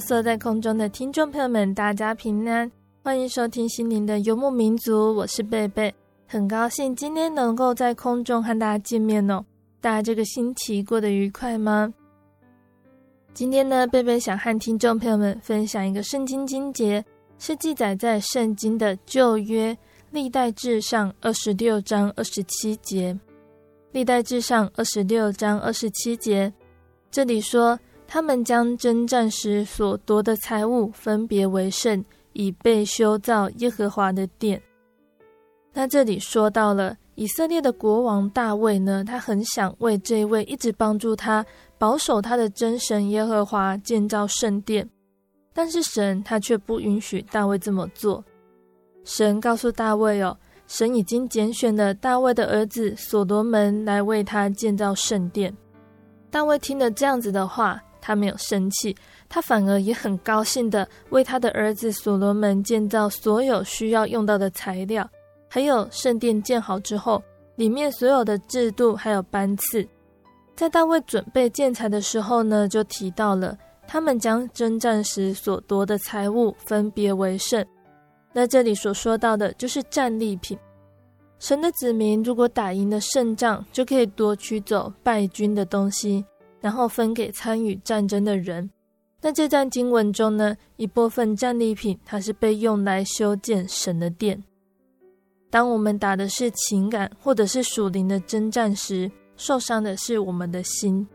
Hello，所有在空中的听众朋友们，大家平安。欢迎收听心灵的游牧民族，我是贝贝，很高兴今天能够在空中和大家见面哦。大家这个星期过得愉快吗？今天呢，贝贝想和听众朋友们分享一个圣经经节，是记载在圣经的旧约历代志上二十六章二十七节。历代志上二十六章二十七节，这里说，他们将征战时所夺的财物分别为圣。以备修造耶和华的殿。那这里说到了以色列的国王大卫呢，他很想为这位一直帮助他保守他的真神耶和华建造圣殿，但是神他却不允许大卫这么做。神告诉大卫哦，神已经拣选了大卫的儿子所罗门来为他建造圣殿。大卫听了这样子的话，他没有生气。他反而也很高兴的为他的儿子所罗门建造所有需要用到的材料，还有圣殿建好之后，里面所有的制度还有班次，在大卫准备建材的时候呢，就提到了他们将征战时所夺的财物分别为圣。那这里所说到的就是战利品，神的子民如果打赢了胜仗，就可以夺取走败军的东西，然后分给参与战争的人。那这段经文中呢，一部分战利品，它是被用来修建神的殿。当我们打的是情感或者是属灵的征战时，受伤的是我们的心。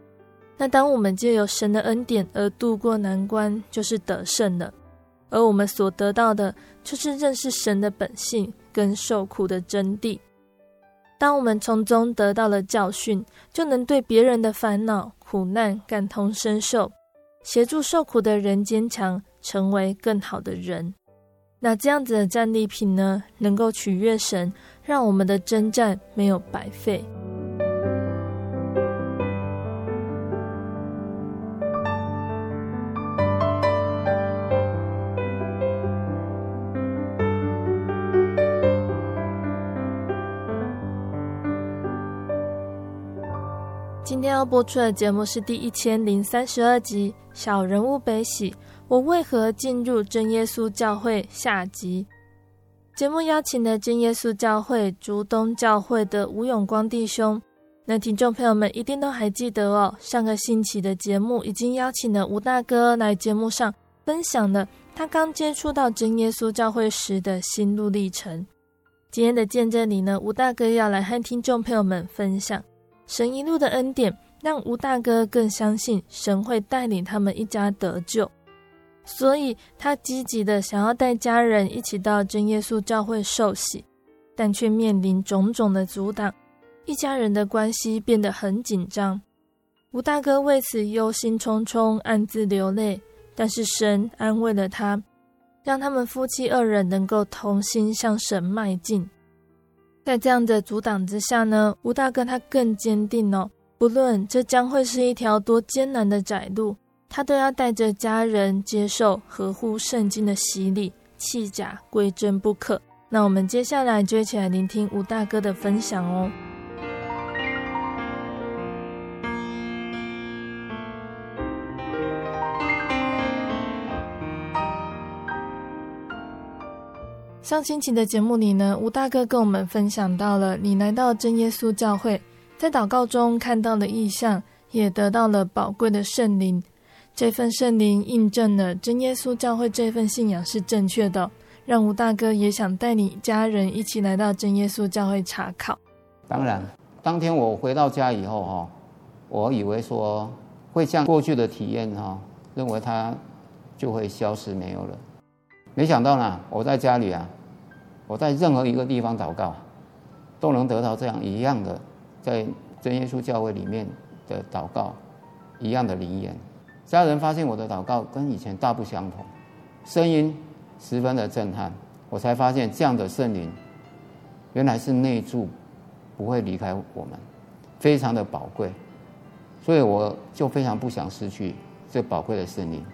那当我们借由神的恩典而度过难关，就是得胜了。而我们所得到的，就是认识神的本性跟受苦的真谛。当我们从中得到了教训，就能对别人的烦恼苦难感同身受。协助受苦的人坚强，成为更好的人。那这样子的战利品呢，能够取悦神，让我们的征战没有白费。今天要播出的节目是第一千零三十二集。小人物悲喜，我为何进入真耶稣教会？下集节目邀请了真耶稣教会竹东教会的吴永光弟兄。那听众朋友们一定都还记得哦，上个星期的节目已经邀请了吴大哥来节目上分享了他刚接触到真耶稣教会时的心路历程。今天的见证里呢，吴大哥要来和听众朋友们分享神一路的恩典。让吴大哥更相信神会带领他们一家得救，所以他积极的想要带家人一起到真耶稣教会受洗，但却面临种种的阻挡，一家人的关系变得很紧张。吴大哥为此忧心忡忡，暗自流泪。但是神安慰了他，让他们夫妻二人能够同心向神迈进。在这样的阻挡之下呢，吴大哥他更坚定哦。不论这将会是一条多艰难的窄路，他都要带着家人接受合乎圣经的洗礼，弃甲归真不可。那我们接下来就一起来聆听吴大哥的分享哦。上星期的节目里呢，吴大哥跟我们分享到了你来到真耶稣教会，在祷告中看到了异象，也得到了宝贵的圣灵。这份圣灵印证了真耶稣教会这份信仰是正确的，让吴大哥也想带你家人一起来到真耶稣教会查考。当然，当天我回到家以后哈，我以为说会像过去的体验哈，认为它就会消失没有了。没想到呢，我在家里啊，我在任何一个地方祷告，都能得到这样一样的，在真耶稣教会里面的祷告一样的灵言。家人发现我的祷告跟以前大不相同，声音十分的震撼。我才发现这样的圣灵，原来是内住，不会离开我们，非常的宝贵。所以我就非常不想失去这宝贵的圣灵。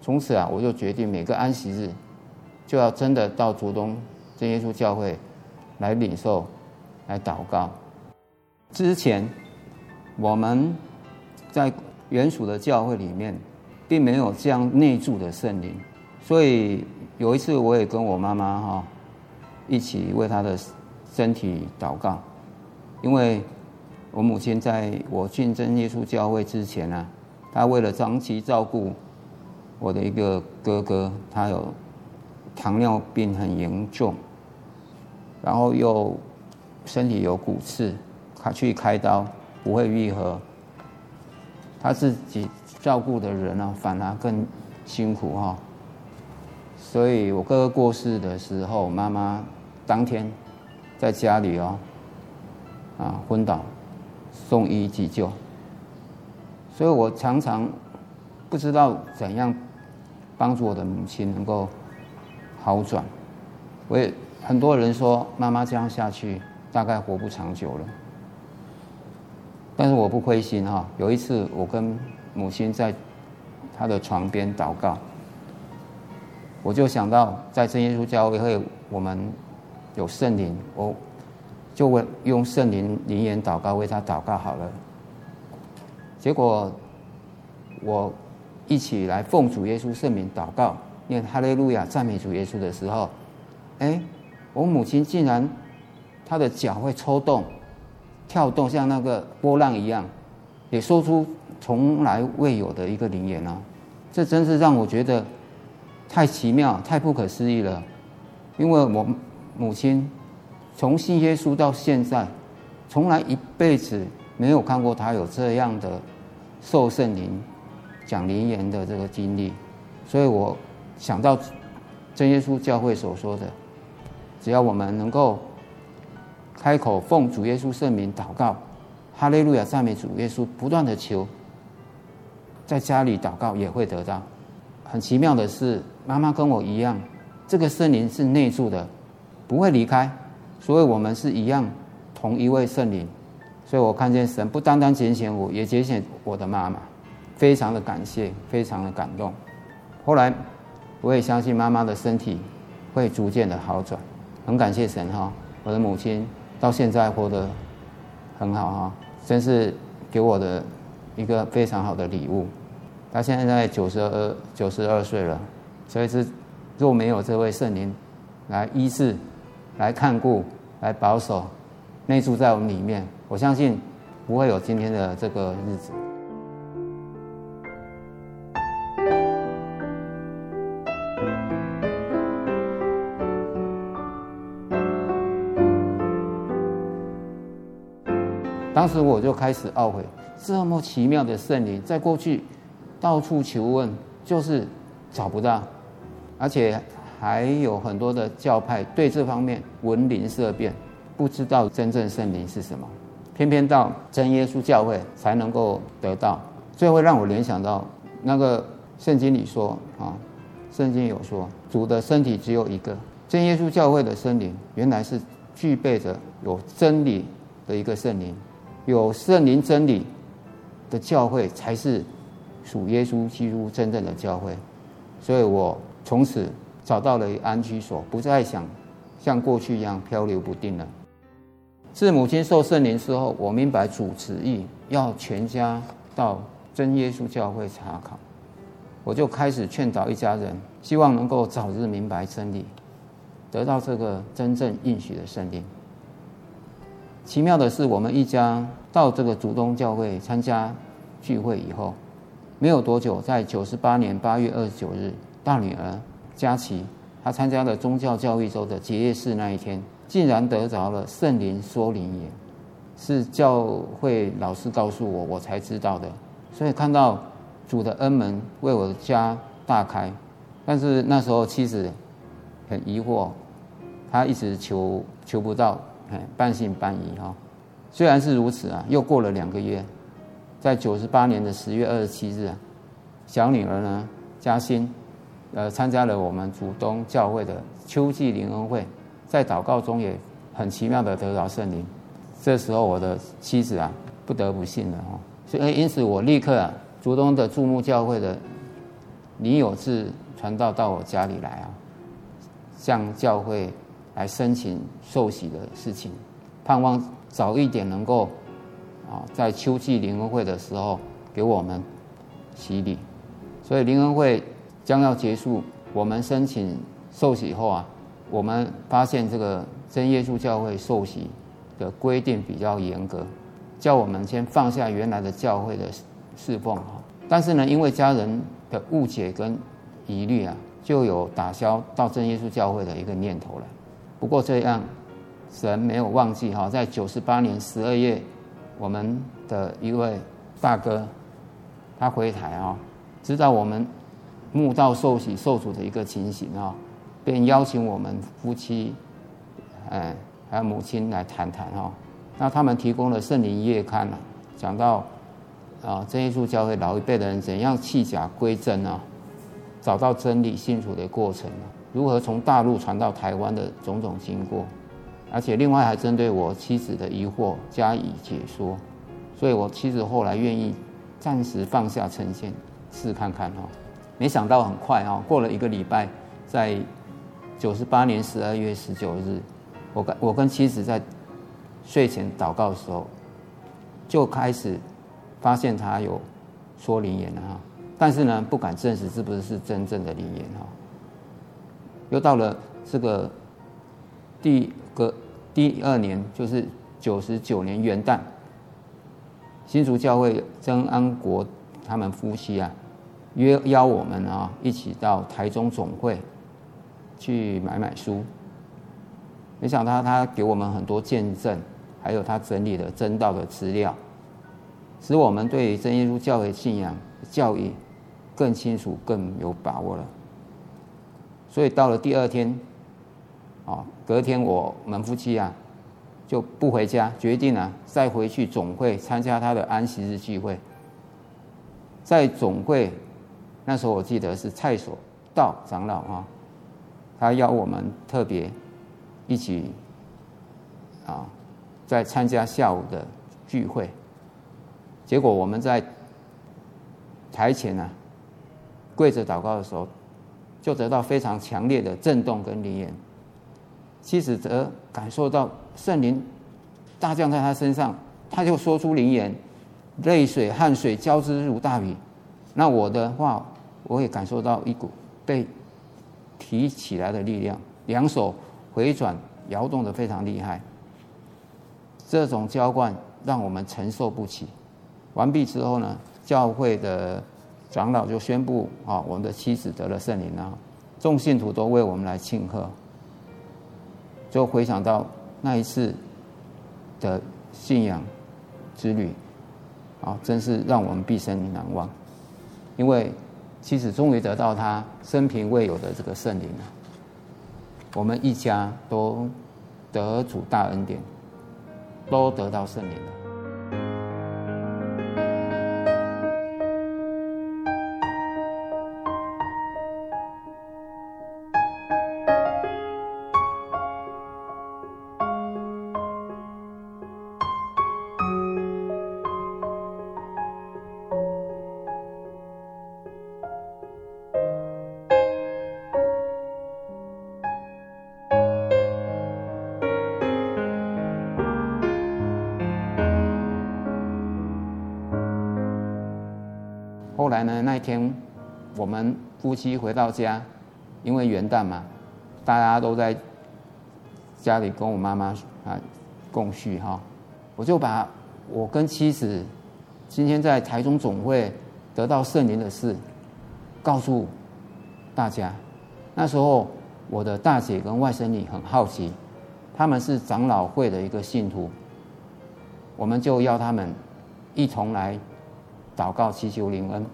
从此啊，我就决定每个安息日，就要真的到竹东真耶稣教会来领受、来祷告。之前我们在。原属的教会里面，并没有这样内住的圣灵，所以有一次我也跟我妈妈哈一起为她的身体祷告，因为我母亲在我进真耶稣教会之前呢，她为了长期照顾我的一个哥哥，他有糖尿病很严重，然后又身体有骨刺，他去开刀不会愈合。他自己照顾的人呢，反而更辛苦哈。所以我哥哥过世的时候，妈妈当天在家里哦，啊昏倒，送医急救。所以我常常不知道怎样帮助我的母亲能够好转。我也很多人说，妈妈这样下去大概活不长久了。但是我不灰心哈。有一次，我跟母亲在她的床边祷告，我就想到在真耶稣教会，我们有圣灵，我就会用圣灵灵言祷告，为她祷告好了。结果我一起来奉主耶稣圣名祷告，念哈利路亚赞美主耶稣的时候，哎，我母亲竟然她的脚会抽动。跳动像那个波浪一样，也说出从来未有的一个灵言啊！这真是让我觉得太奇妙、太不可思议了。因为我母亲从信耶稣到现在，从来一辈子没有看过她有这样的受圣灵讲灵言的这个经历，所以我想到真耶稣教会所说的，只要我们能够。开口奉主耶稣圣名祷告，哈利路亚赞美主耶稣，不断的求，在家里祷告也会得到。很奇妙的是，妈妈跟我一样，这个圣灵是内住的，不会离开，所以我们是一样同一位圣灵。所以我看见神不单单拣选我，也拣选我的妈妈，非常的感谢，非常的感动。后来我也相信妈妈的身体会逐渐的好转，很感谢神哈，我的母亲。到现在活得很好哈，真是给我的一个非常好的礼物。他现在九十二九十二岁了，所以是若没有这位圣灵来医治、来看顾、来保守、内住在我们里面，我相信不会有今天的这个日子。当时我就开始懊悔，这么奇妙的圣灵，在过去到处求问，就是找不到，而且还有很多的教派对这方面闻灵色变，不知道真正圣灵是什么，偏偏到真耶稣教会才能够得到。最后让我联想到那个圣经里说啊，圣经有说主的身体只有一个，真耶稣教会的圣灵原来是具备着有真理的一个圣灵。有圣灵真理的教会，才是属耶稣基督真正的教会。所以我从此找到了安居所，不再想像过去一样漂流不定了。自母亲受圣灵之后，我明白主旨意要全家到真耶稣教会查考，我就开始劝导一家人，希望能够早日明白真理，得到这个真正应许的圣灵。奇妙的是，我们一家到这个主东教会参加聚会以后，没有多久，在九十八年八月二十九日，大女儿佳琪，她参加了宗教教育周的结业式那一天，竟然得着了圣灵说灵言，是教会老师告诉我，我才知道的。所以看到主的恩门为我的家大开，但是那时候妻子很疑惑，她一直求求不到，哎，半信半疑哈。虽然是如此啊，又过了两个月。在九十八年的十月二十七日啊，小女儿呢，嘉欣，呃，参加了我们主东教会的秋季灵恩会，在祷告中也很奇妙的得到圣灵。这时候我的妻子啊，不得不信了哦，所以因此我立刻啊，主东的注目教会的李有志传道到我家里来啊，向教会来申请受洗的事情，盼望早一点能够。啊，在秋季灵恩会的时候，给我们洗礼，所以灵恩会将要结束，我们申请受洗后啊，我们发现这个真耶稣教会受洗的规定比较严格，叫我们先放下原来的教会的侍奉。但是呢，因为家人的误解跟疑虑啊，就有打消到真耶稣教会的一个念头了。不过这样，神没有忘记哈，在九十八年十二月。我们的一位大哥，他回台啊，知道我们墓道受洗受主的一个情形啊，便邀请我们夫妻，哎，还有母亲来谈谈哈。那他们提供了圣灵月刊啊，讲到啊，真耶稣教会老一辈的人怎样弃假归真啊，找到真理信主的过程，如何从大陆传到台湾的种种经过。而且另外还针对我妻子的疑惑加以解说，所以我妻子后来愿意暂时放下成见，试看看哈。没想到很快哈，过了一个礼拜，在九十八年十二月十九日，我跟我跟妻子在睡前祷告的时候，就开始发现他有说灵言了哈，但是呢不敢证实是不是是真正的灵言哈。又到了这个。第个第二年就是九十九年元旦，新竹教会曾安国他们夫妻啊，约邀我们啊一起到台中总会去买买书。没想到他给我们很多见证，还有他整理的真道的资料，使我们对真耶稣教会信仰教义更清楚、更有把握了。所以到了第二天。啊，隔天我们夫妻啊就不回家，决定啊再回去总会参加他的安息日聚会。在总会那时候，我记得是蔡所道长老啊，他邀我们特别一起啊在参加下午的聚会。结果我们在台前呢、啊、跪着祷告的时候，就得到非常强烈的震动跟灵言。妻子则感受到圣灵大降在他身上，他就说出灵言，泪水、汗水交织如大雨。那我的话，我也感受到一股被提起来的力量，两手回转摇动得非常厉害。这种浇灌让我们承受不起。完毕之后呢，教会的长老就宣布啊，我们的妻子得了圣灵啊，众信徒都为我们来庆贺。就回想到那一次的信仰之旅，啊，真是让我们毕生难忘。因为妻子终于得到他生平未有的这个圣灵了，我们一家都得主大恩典，都得到圣灵了。妻回到家，因为元旦嘛，大家都在家里跟我妈妈啊共叙哈，我就把我跟妻子今天在台中总会得到圣灵的事告诉大家。那时候我的大姐跟外甥女很好奇，他们是长老会的一个信徒，我们就邀他们一同来祷告祈求灵恩。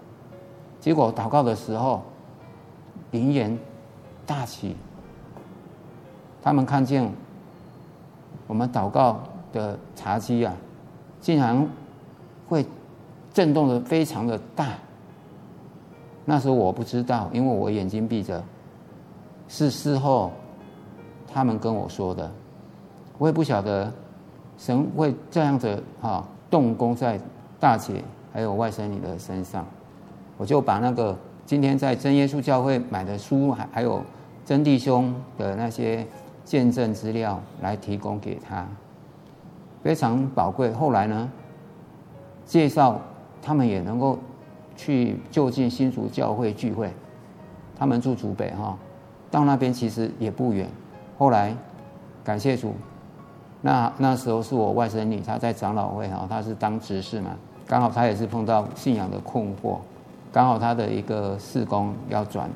结果祷告的时候，灵言大起，他们看见我们祷告的茶几啊，竟然会震动的非常的大。那时候我不知道，因为我眼睛闭着，是事后他们跟我说的，我也不晓得神会这样子哈动工在大姐还有外甥女的身上。我就把那个今天在真耶稣教会买的书，还还有真弟兄的那些见证资料来提供给他，非常宝贵。后来呢，介绍他们也能够去就近新竹教会聚会，他们住竹北哈，到那边其实也不远。后来感谢主，那那时候是我外甥女，她在长老会哈，她是当执事嘛，刚好她也是碰到信仰的困惑。刚好他的一个事工要转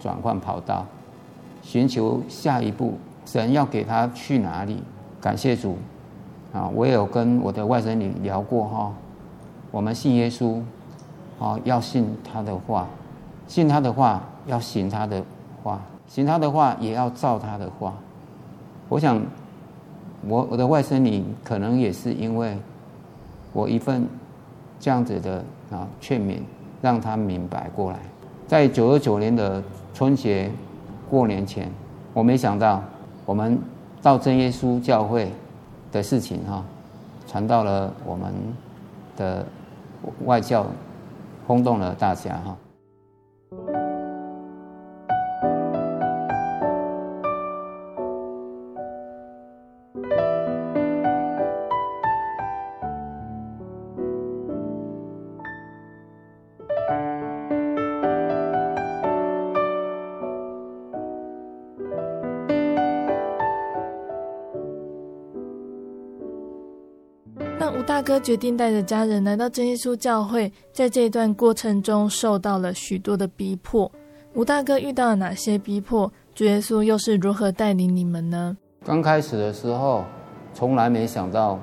转换跑道，寻求下一步，神要给他去哪里？感谢主啊！我也有跟我的外甥女聊过哈，我们信耶稣，啊，要信他的话，信他的话要行他的话，行他的话也要照他的话。我想，我我的外甥女可能也是因为我一份这样子的啊劝勉。让他明白过来，在九二九年的春节过年前，我没想到我们到真耶稣教会的事情哈，传到了我们的外教，轰动了大家哈。哥决定带着家人来到真耶稣教会，在这一段过程中受到了许多的逼迫。吴大哥遇到了哪些逼迫？主耶稣又是如何带领你们呢？刚开始的时候，从来没想到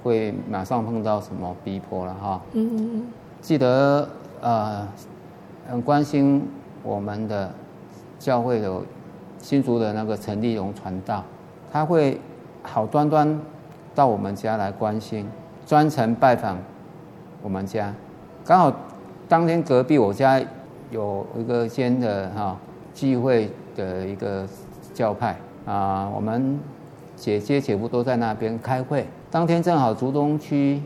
会马上碰到什么逼迫了哈。嗯嗯嗯。记得呃，很关心我们的教会有新竹的那个陈立荣传道，他会好端端到我们家来关心。专程拜访我们家，刚好当天隔壁我家有一个间的哈聚会的一个教派啊，我们姐姐姐夫都在那边开会。当天正好竹东区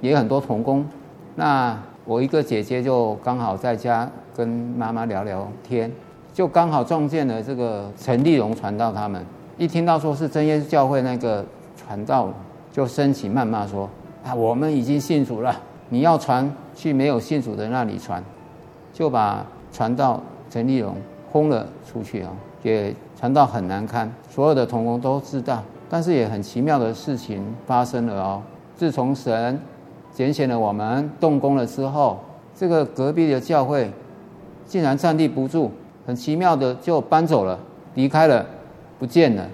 也很多童工，那我一个姐姐就刚好在家跟妈妈聊聊天，就刚好撞见了这个陈立荣传道他们。一听到说是真耶稣教会那个传道，就升起谩骂说。啊，我们已经信主了，你要传去没有信主的那里传，就把传道陈立荣轰了出去啊，也传道很难堪，所有的同工都知道，但是也很奇妙的事情发生了哦。自从神拣选了我们动工了之后，这个隔壁的教会竟然站立不住，很奇妙的就搬走了，离开了，不见了，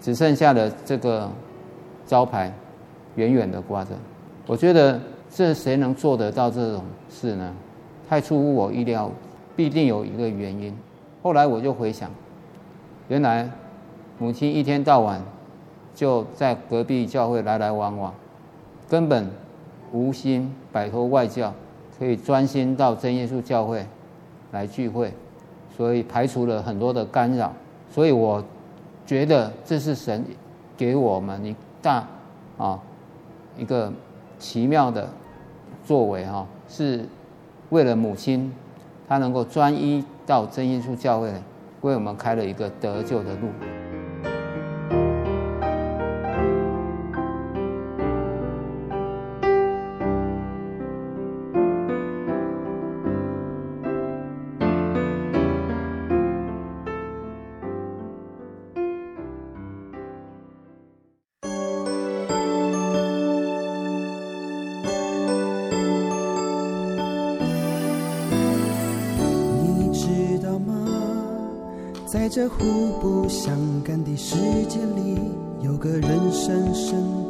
只剩下了这个招牌。远远的挂着，我觉得这谁能做得到这种事呢？太出乎我意料，必定有一个原因。后来我就回想，原来母亲一天到晚就在隔壁教会来来往往，根本无心摆脱外教，可以专心到真耶稣教会来聚会，所以排除了很多的干扰。所以我觉得这是神给我们一大啊。一个奇妙的作为哈，是为了母亲，她能够专一到真耶稣教会，为我们开了一个得救的路。有个人深深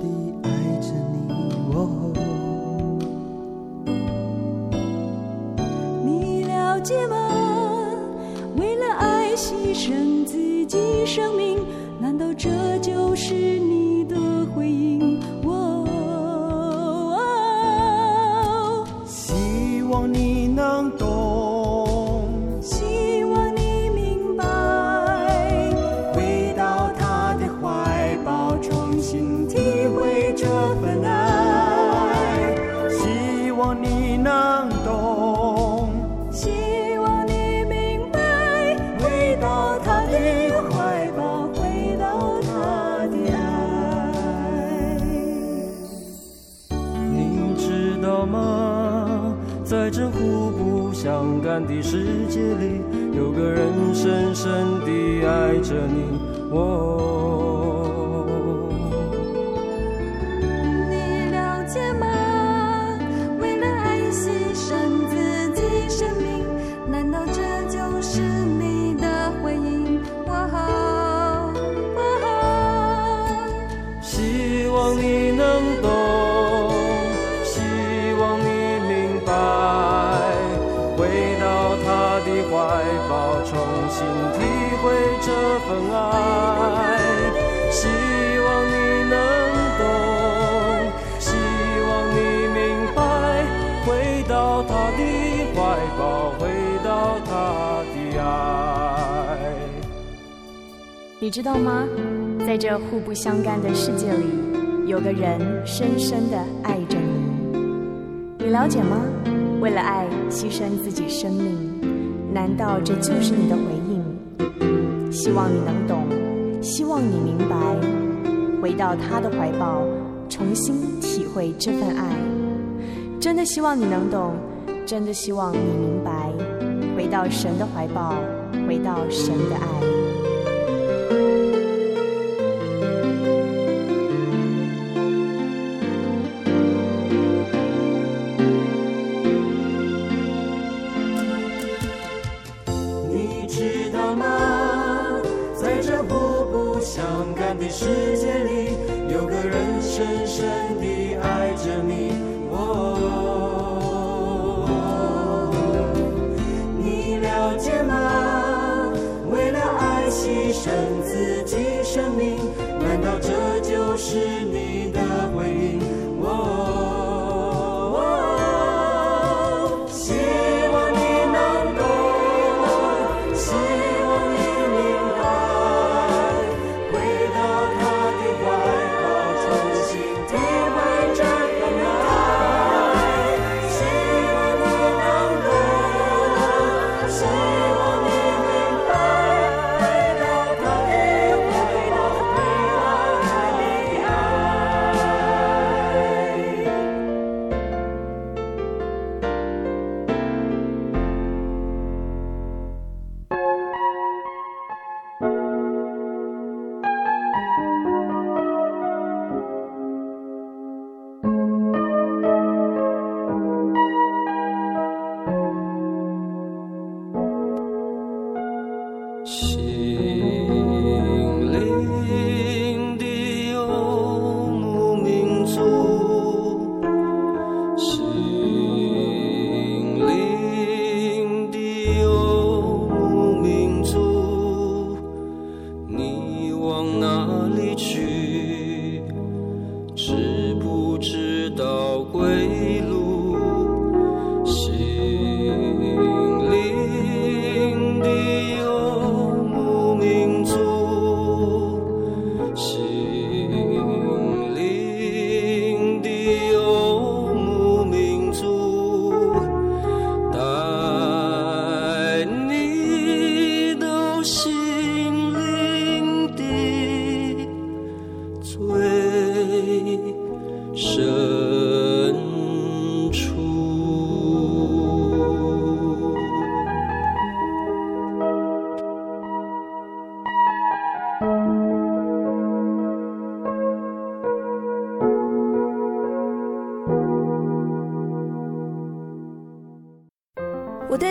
你知道吗？在这互不相干的世界里，有个人深深的爱着你。你了解吗？为了爱牺牲自己生命，难道这就是你的回应？希望你能懂，希望你明白，回到他的怀抱，重新体会这份爱。真的希望你能懂，真的希望你明白，回到神的怀抱，回到神的爱。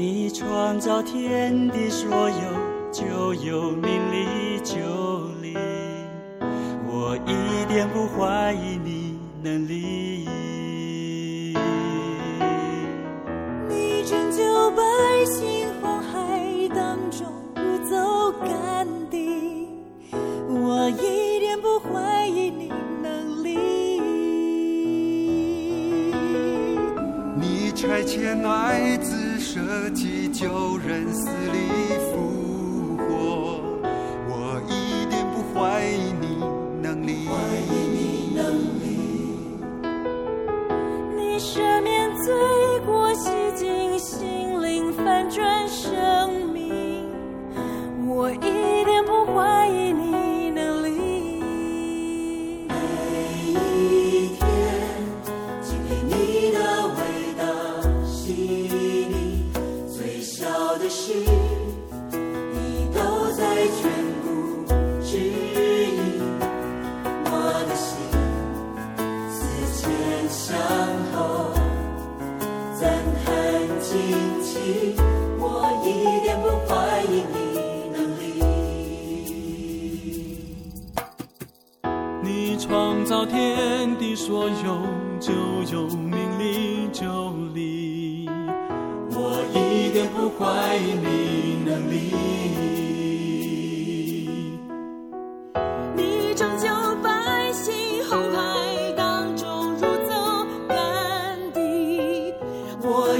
你创造天地所有，就有命里就灵。我一点不怀疑你能力。你拯救百姓红海当中不走干地，我一点不怀疑你能力。你差遣爱子旧人思离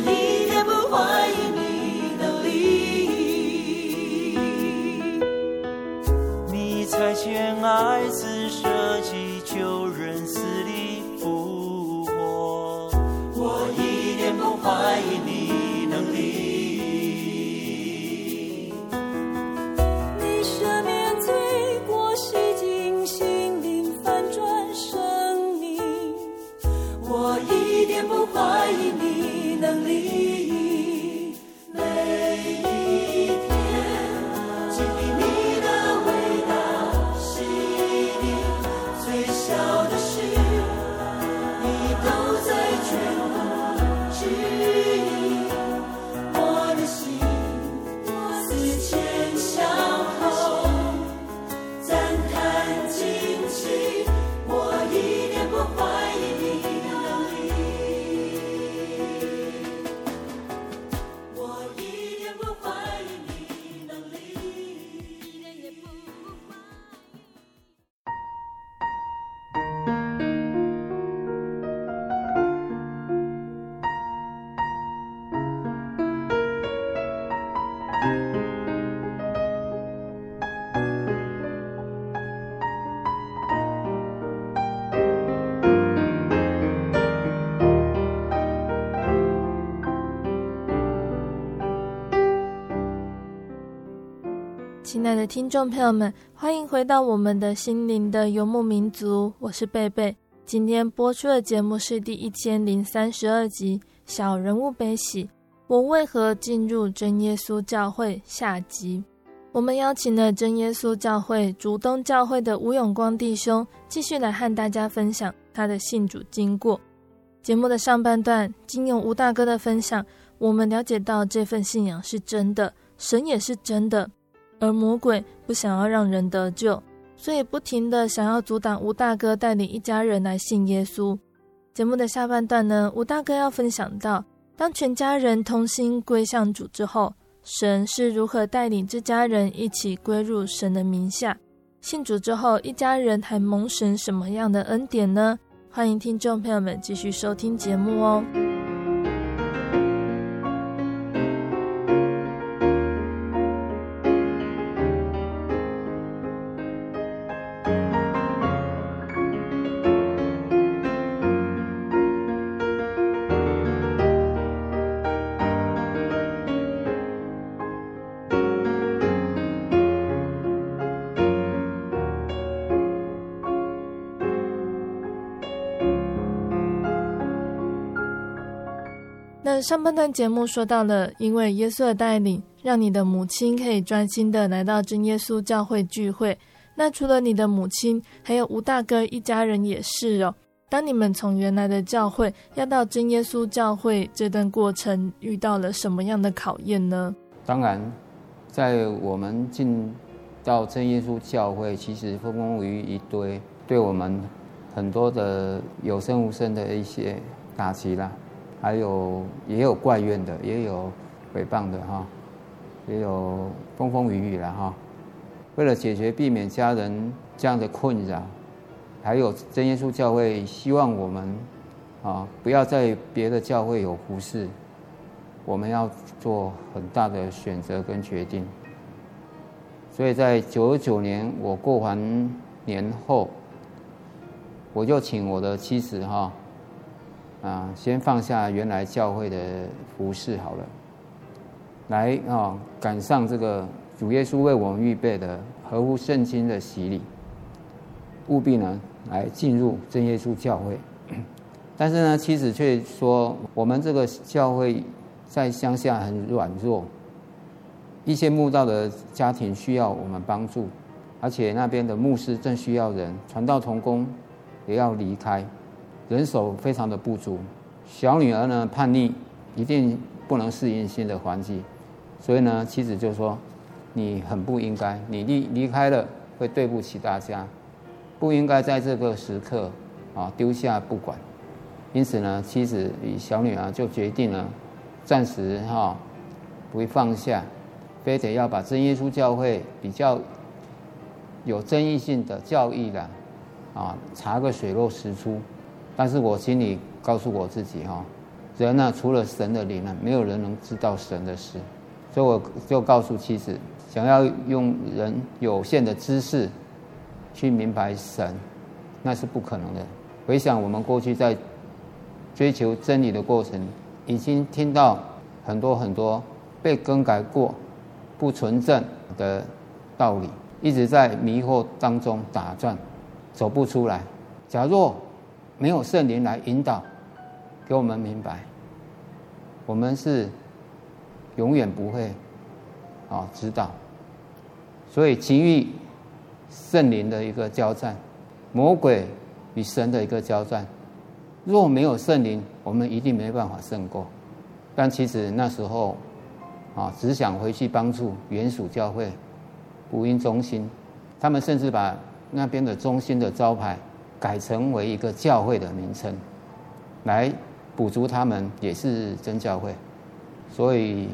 我亲爱的听众朋友们，欢迎回到我们的心灵的游牧民族，我是贝贝。今天播出的节目是第一千零三十二集《小人物悲喜》，我为何进入真耶稣教会下集。我们邀请了真耶稣教会竹东教会的吴永光弟兄，继续来和大家分享他的信主经过。节目的上半段，经由吴大哥的分享，我们了解到这份信仰是真的，神也是真的，而魔鬼不想要让人得救。所以不停地想要阻挡吴大哥带领一家人来信耶稣。节目的下半段呢，吴大哥要分享到，当全家人同心归向主之后，神是如何带领这家人一起归入神的名下。信主之后，一家人还蒙神什么样的恩典呢？欢迎听众朋友们继续收听节目哦。上半段节目说到了，因为耶稣的带领，让你的母亲可以专心的来到真耶稣教会聚会。那除了你的母亲，还有吴大哥一家人也是哦。当你们从原来的教会要到真耶稣教会，这段过程遇到了什么样的考验呢？当然，在我们进到真耶稣教会，其实风风雨雨一堆，对我们很多的有声无声的一些打击啦。还有也有怪怨的，也有诽谤的哈，也有风风雨雨了哈。为了解决避免家人这样的困扰，还有真耶稣教会希望我们啊不要在别的教会有服侍，我们要做很大的选择跟决定。所以在九九年我过完年后，我就请我的妻子哈。啊先放下原来教会的服饰好了，来啊，赶上这个主耶稣为我们预备的合乎圣经的洗礼，务必呢来进入真耶稣教会。但是呢，妻子却说，我们这个教会在乡下很软弱，一些慕道的家庭需要我们帮助，而且那边的牧师正需要人，传道同工也要离开。人手非常的不足，小女儿呢叛逆，一定不能适应新的环境，所以呢，妻子就说：“你很不应该，你离离开了会对不起大家，不应该在这个时刻啊丢下不管。”因此呢，妻子与小女儿就决定了暂时哈不会放下，非得要把真耶稣教会比较有争议性的教义的啊查个水落石出。但是我心里告诉我自己哈，人呢除了神的灵呢，没有人能知道神的事，所以我就告诉妻子，想要用人有限的知识去明白神，那是不可能的。回想我们过去在追求真理的过程，已经听到很多很多被更改过、不纯正的道理，一直在迷惑当中打转，走不出来。假若没有圣灵来引导，给我们明白，我们是永远不会啊知道。所以，情欲圣灵的一个交战，魔鬼与神的一个交战。若没有圣灵，我们一定没办法胜过。但其实那时候啊，只想回去帮助原属教会福音中心，他们甚至把那边的中心的招牌。改成为一个教会的名称，来补足他们也是真教会，所以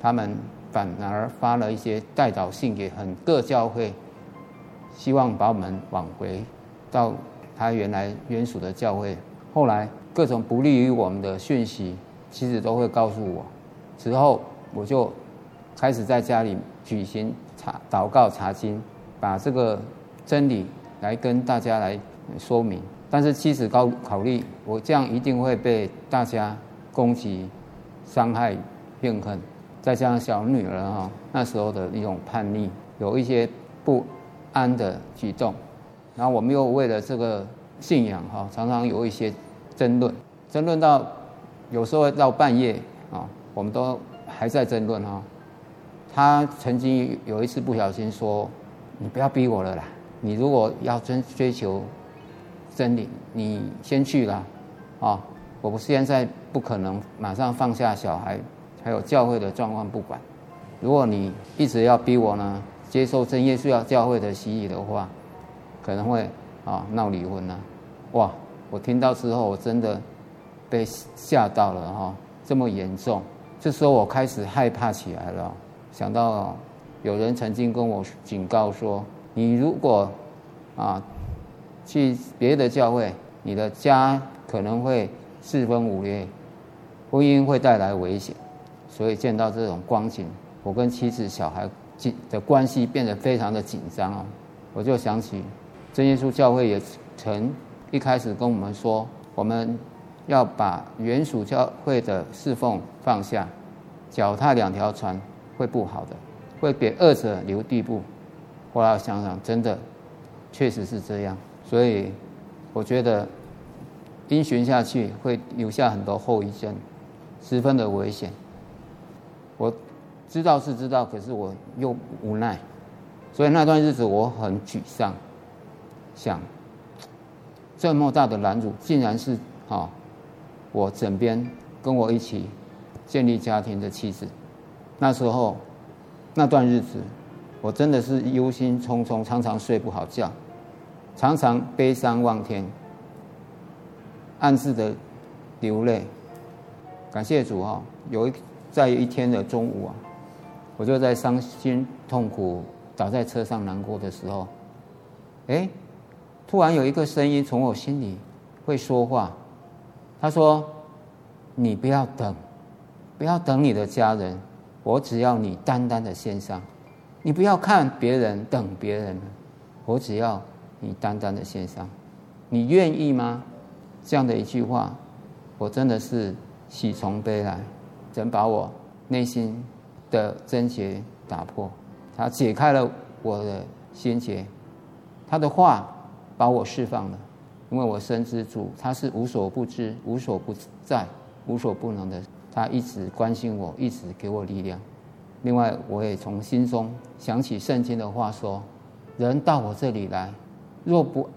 他们反而发了一些代祷信给很各教会，希望把我们挽回到他原来原属的教会。后来各种不利于我们的讯息，其实都会告诉我。之后我就开始在家里举行查祷告查经，把这个真理来跟大家来。说明，但是妻子高考虑，我这样一定会被大家攻击、伤害、怨恨，再加上小女儿哈那时候的一种叛逆，有一些不安的举动，然后我们又为了这个信仰哈，常常有一些争论，争论到有时候到半夜啊，我们都还在争论哈。他曾经有一次不小心说：“你不要逼我了啦，你如果要追追求真理，你先去啦，啊，我不现在不可能马上放下小孩，还有教会的状况不管。如果你一直要逼我呢，接受真耶稣要教会的洗礼的话，可能会啊闹离婚呢。哇，我听到之后我真的被吓到了哈，这么严重，这时候我开始害怕起来了。”想到有人曾经跟我警告说：“你如果啊去别的教会，你的家可能会四分五裂，婚姻会带来危险。”所以见到这种光景，我跟妻子、小孩的关系变得非常的紧张啊！我就想起真耶稣教会也曾一开始跟我们说，我们要把原属教会的侍奉放下，脚踏两条船。会不好的，会给恶者留地步。后来想想，真的确实是这样。所以我觉得因循下去会留下很多后遗症，十分的危险。我知道是知道，可是我又无奈。所以那段日子我很沮丧，想这么大的拦阻，竟然是啊，我枕边跟我一起建立家庭的妻子。那时候，那段日子，我真的是忧心忡忡，常常睡不好觉，常常悲伤望天，暗自的流泪。感谢主啊！有一在一天的中午啊，我就在伤心痛苦、倒在车上难过的时候，哎，突然有一个声音从我心里会说话，他说：“你不要等，不要等你的家人。”我只要你单单的献上，你不要看别人，等别人。我只要你单单的献上，你愿意吗？这样的一句话，我真的是喜从悲来，真把我内心的贞结打破。他解开了我的心结，他的话把我释放了，因为我深知主他是无所不知、无所不在、无所不能的。他一直关心我，一直给我力量。另外，我也从心中想起圣经的话说：“人到我这里来，若不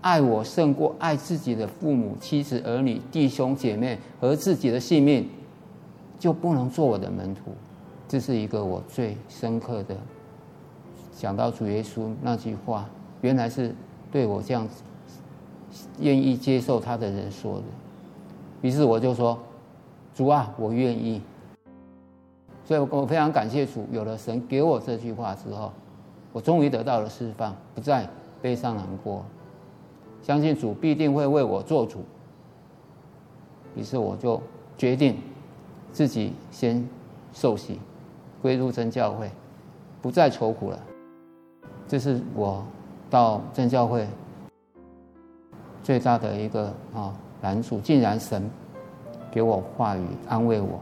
爱我胜过爱自己的父母、妻子、儿女、弟兄姐妹和自己的性命，就不能做我的门徒。”这是一个我最深刻的想到主耶稣那句话，原来是对我这样子愿意接受他的人说的。于是我就说。主啊，我愿意。所以，我非常感谢主，有了神给我这句话之后，我终于得到了释放，不再悲伤难过。相信主必定会为我做主。于是，我就决定自己先受洗，归入真教会，不再愁苦了。这是我到真教会最大的一个啊难处，竟然神。给我话语，安慰我。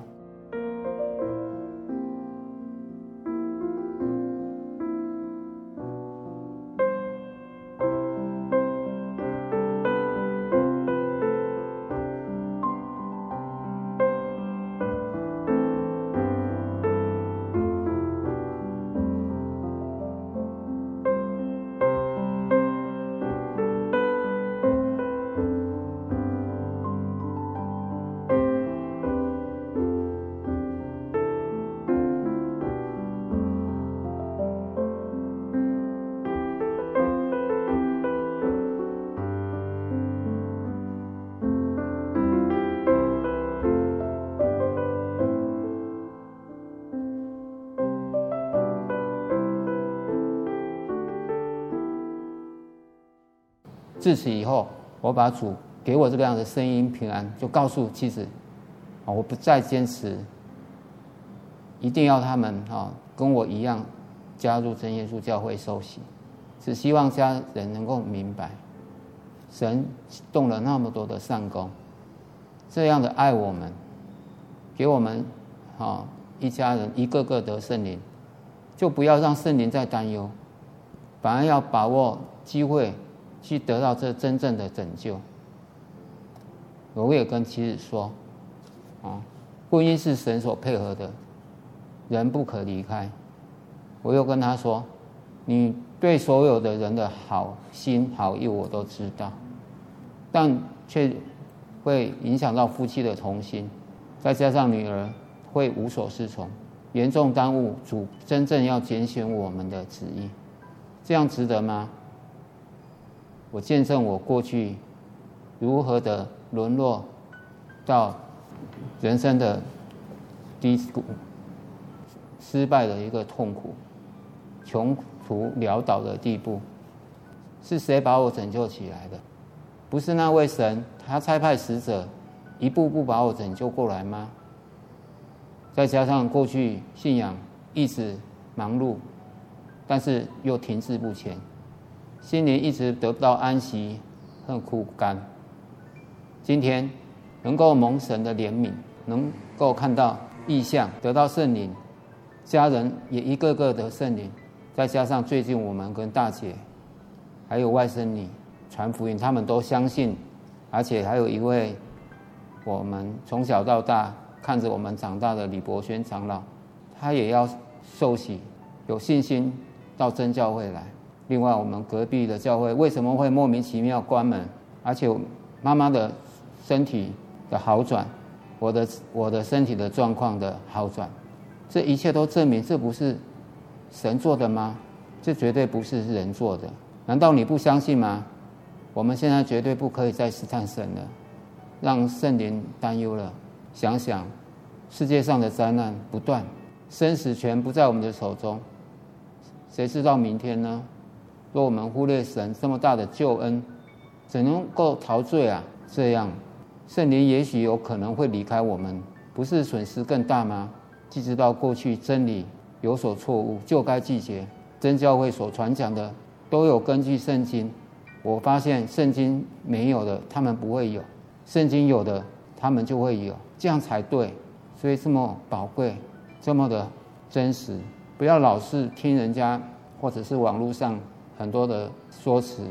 自此以后，我把主给我这个样的声音平安，就告诉妻子，啊，我不再坚持，一定要他们啊跟我一样加入真耶稣教会受洗，只希望家人能够明白，神动了那么多的善功，这样的爱我们，给我们啊一家人一个个得圣灵，就不要让圣灵再担忧，反而要把握机会。去得到这真正的拯救。我也跟妻子说，啊，婚姻是神所配合的，人不可离开。我又跟他说，你对所有的人的好心好意我都知道，但却会影响到夫妻的同心，再加上女儿会无所适从，严重耽误主真正要拣选我们的旨意，这样值得吗？我见证我过去如何的沦落到人生的低谷、失败的一个痛苦、穷途潦倒的地步，是谁把我拯救起来的？不是那位神，他差派使者一步步把我拯救过来吗？再加上过去信仰一直忙碌，但是又停滞不前。心灵一直得不到安息，很枯干。今天能够蒙神的怜悯，能够看到异象，得到圣灵，家人也一个个得圣灵，再加上最近我们跟大姐，还有外甥女传福音，他们都相信，而且还有一位我们从小到大看着我们长大的李伯轩长老，他也要受洗，有信心到真教会来。另外，我们隔壁的教会为什么会莫名其妙关门？而且妈妈的身体的好转，我的我的身体的状况的好转，这一切都证明这不是神做的吗？这绝对不是人做的。难道你不相信吗？我们现在绝对不可以再试探神了，让圣灵担忧了。想想世界上的灾难不断，生死全不在我们的手中，谁知道明天呢？若我们忽略神这么大的救恩，怎能够陶醉啊？这样，圣灵也许有可能会离开我们，不是损失更大吗？既知道过去真理有所错误，就该拒绝。真教会所传讲的都有根据圣经，我发现圣经没有的，他们不会有；圣经有的，他们就会有，这样才对。所以这么宝贵，这么的真实，不要老是听人家或者是网络上。很多的说辞，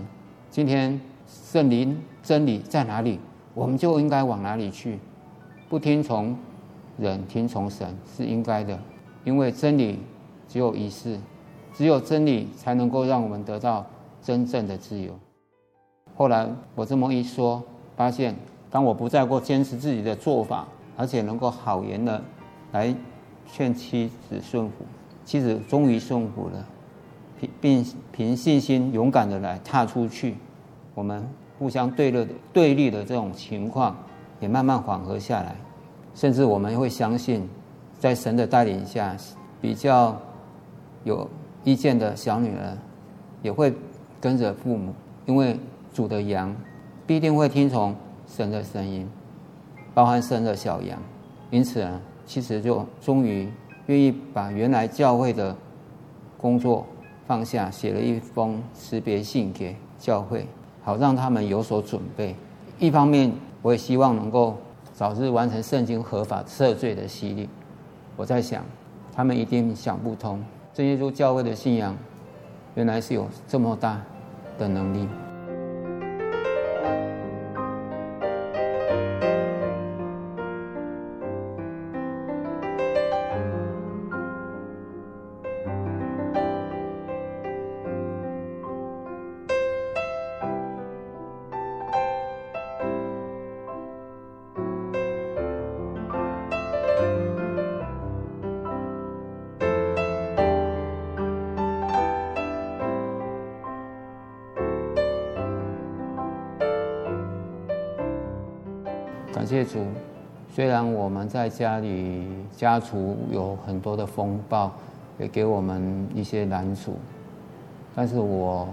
今天圣灵真理在哪里，我们就应该往哪里去。不听从人，听从神是应该的，因为真理只有一世，只有真理才能够让我们得到真正的自由。后来我这么一说，发现当我不再过坚持自己的做法，而且能够好言的来劝妻子顺服，妻子终于顺服了。并凭信心勇敢的来踏出去，我们互相对立的对立的这种情况也慢慢缓和下来，甚至我们会相信，在神的带领下，比较有意见的小女儿也会跟着父母，因为主的羊必定会听从神的声音，包含神的小羊，因此啊，其实就终于愿意把原来教会的工作。放下，写了一封辞别信给教会，好让他们有所准备。一方面，我也希望能够早日完成圣经合法赦罪的洗礼。我在想，他们一定想不通，真耶稣教会的信仰原来是有这么大的能力。在家里家族有很多的风暴，也给我们一些难处，但是我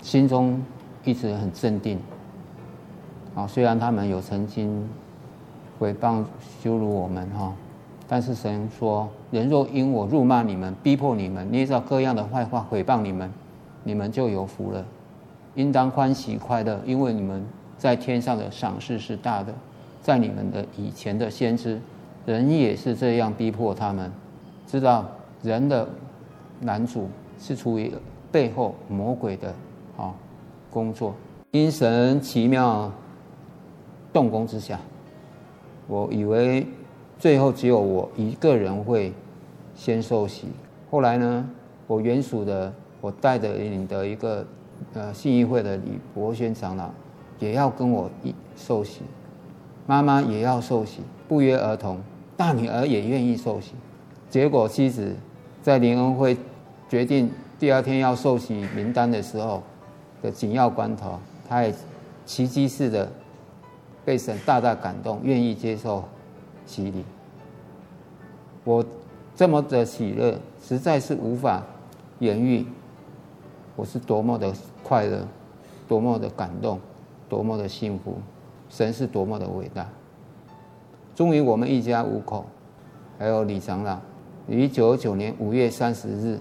心中一直很镇定。啊，虽然他们有曾经诽谤羞辱我们哈，但是神说：人若因我辱骂你们、逼迫你们、捏造各样的坏话诽谤你们，你们就有福了，应当欢喜快乐，因为你们在天上的赏赐是大的。在你们的以前的先知，人也是这样逼迫他们，知道人的难处是出于背后魔鬼的啊工作。因神奇妙动工之下，我以为最后只有我一个人会先受洗。后来呢，我原属的我带着领的一个呃信义会的李伯轩长老也要跟我一受洗，妈妈也要受洗，不约而同，大女儿也愿意受洗。结果妻子在灵恩会决定第二天要受洗名单的时候的紧要关头，她也奇迹似的被神大大感动，愿意接受洗礼。我这么的喜乐，实在是无法言喻，我是多么的快乐，多么的感动，多么的幸福，神是多么的伟大。终于，我们一家五口，还有李长老。于九九年五月三十日，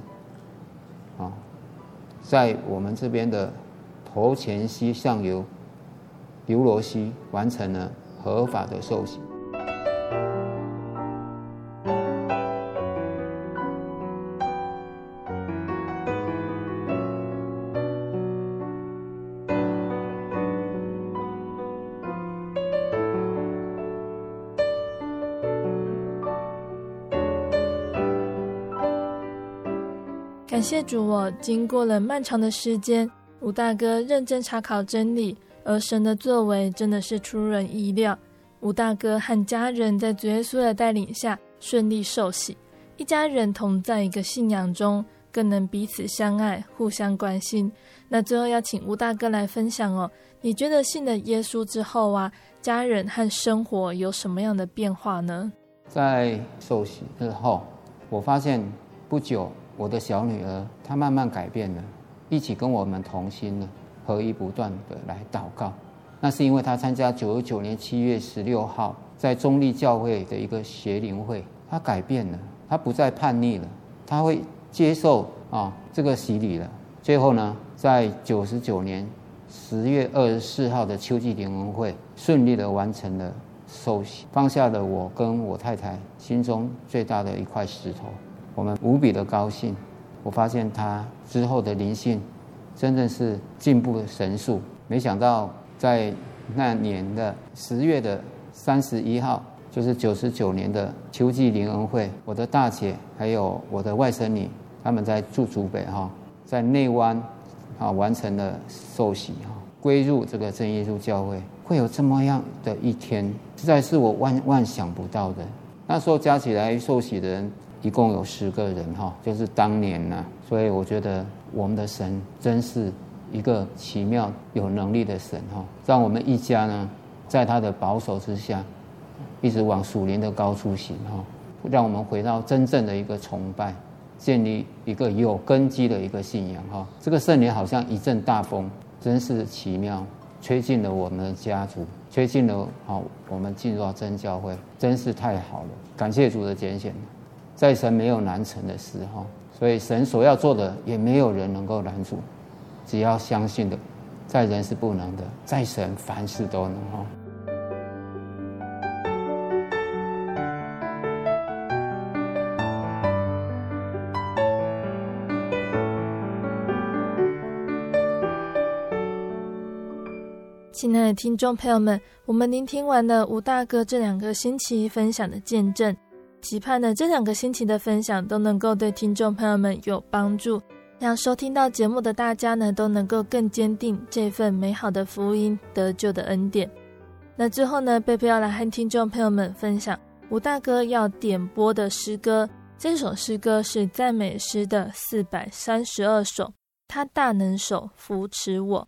啊，在我们这边的头前溪上游刘罗溪完成了合法的受洗。感谢主，我经过了漫长的时间，吴大哥认真查考真理，而神的作为真的是出人意料。吴大哥和家人在主耶稣的带领下顺利受洗，一家人同在一个信仰中，更能彼此相爱、互相关心。那最后要请吴大哥来分享哦，你觉得信了耶稣之后啊，家人和生活有什么样的变化呢？在受洗之后，我发现不久。我的小女儿，她慢慢改变了，一起跟我们同心了，合一不断的来祷告。那是因为她参加九十九年七月十六号在中立教会的一个学灵会，她改变了，她不再叛逆了，她会接受啊这个洗礼了。最后呢，在九十九年十月二十四号的秋季灵恩会，顺利的完成了受洗，放下了我跟我太太心中最大的一块石头。我们无比的高兴，我发现他之后的灵性真的是进步神速。没想到在那年的十月的三十一号，就是九十九年的秋季灵恩会，我的大姐还有我的外甥女，他们在住竹北哈，在内湾啊完成了受洗哈，归入这个真耶稣教会。会有这么样的一天，实在是我万万想不到的。那时候加起来受洗的人。一共有十个人哈，就是当年呢，所以我觉得我们的神真是一个奇妙有能力的神哈，让我们一家呢，在他的保守之下，一直往属灵的高处行哈，让我们回到真正的一个崇拜，建立一个有根基的一个信仰哈。这个圣灵好像一阵大风，真是奇妙，吹进了我们的家族，吹进了好我们进入到真教会，真是太好了，感谢主的拣选。在神没有难成的事哈，所以神所要做的也没有人能够拦阻。只要相信的，在人是不能的，在神凡事都能哈。亲爱的听众朋友们，我们聆听完了吴大哥这两个星期分享的见证。期盼呢，这两个星期的分享都能够对听众朋友们有帮助，让收听到节目的大家呢都能够更坚定这份美好的福音得救的恩典。那最后呢，贝贝要来和听众朋友们分享吴大哥要点播的诗歌，这首诗歌是赞美诗的四百三十二首，他大能手扶持我。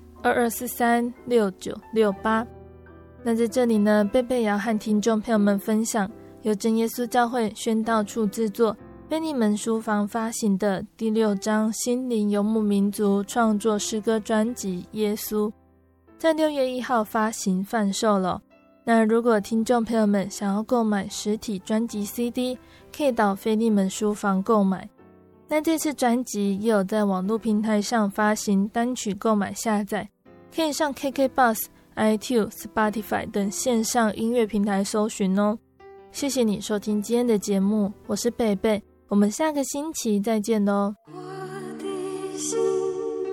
二二四三六九六八。那在这里呢，贝贝也要和听众朋友们分享，由真耶稣教会宣道处制作、腓利门书房发行的第六章心灵游牧民族创作诗歌专辑《耶稣》。在六月一号发行贩售了。那如果听众朋友们想要购买实体专辑 CD，可以到腓利门书房购买。那这次专辑也有在网络平台上发行单曲购买下载，可以上 KK Bus、iTunes、Spotify 等线上音乐平台搜寻哦。谢谢你收听今天的节目，我是贝贝，我们下个星期再见哦。我的心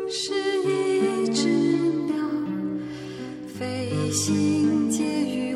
是一只鸟飞行介于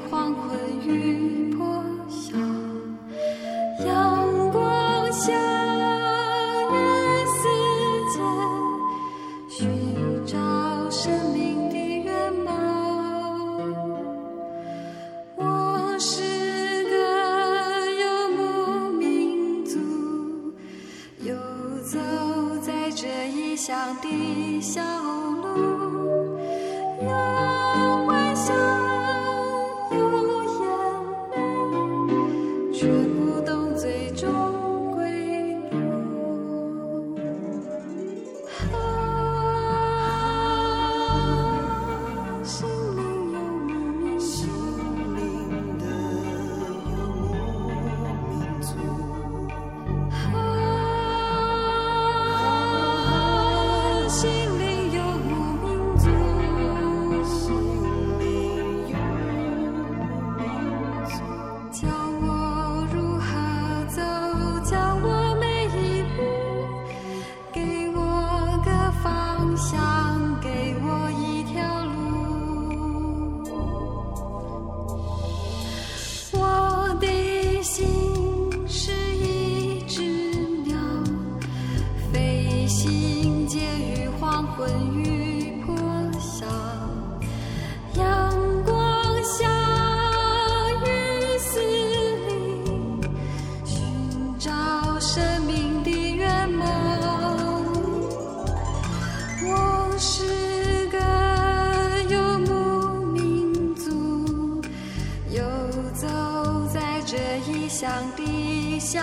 生命的愿望。我是个游牧民族，游走在这异乡的小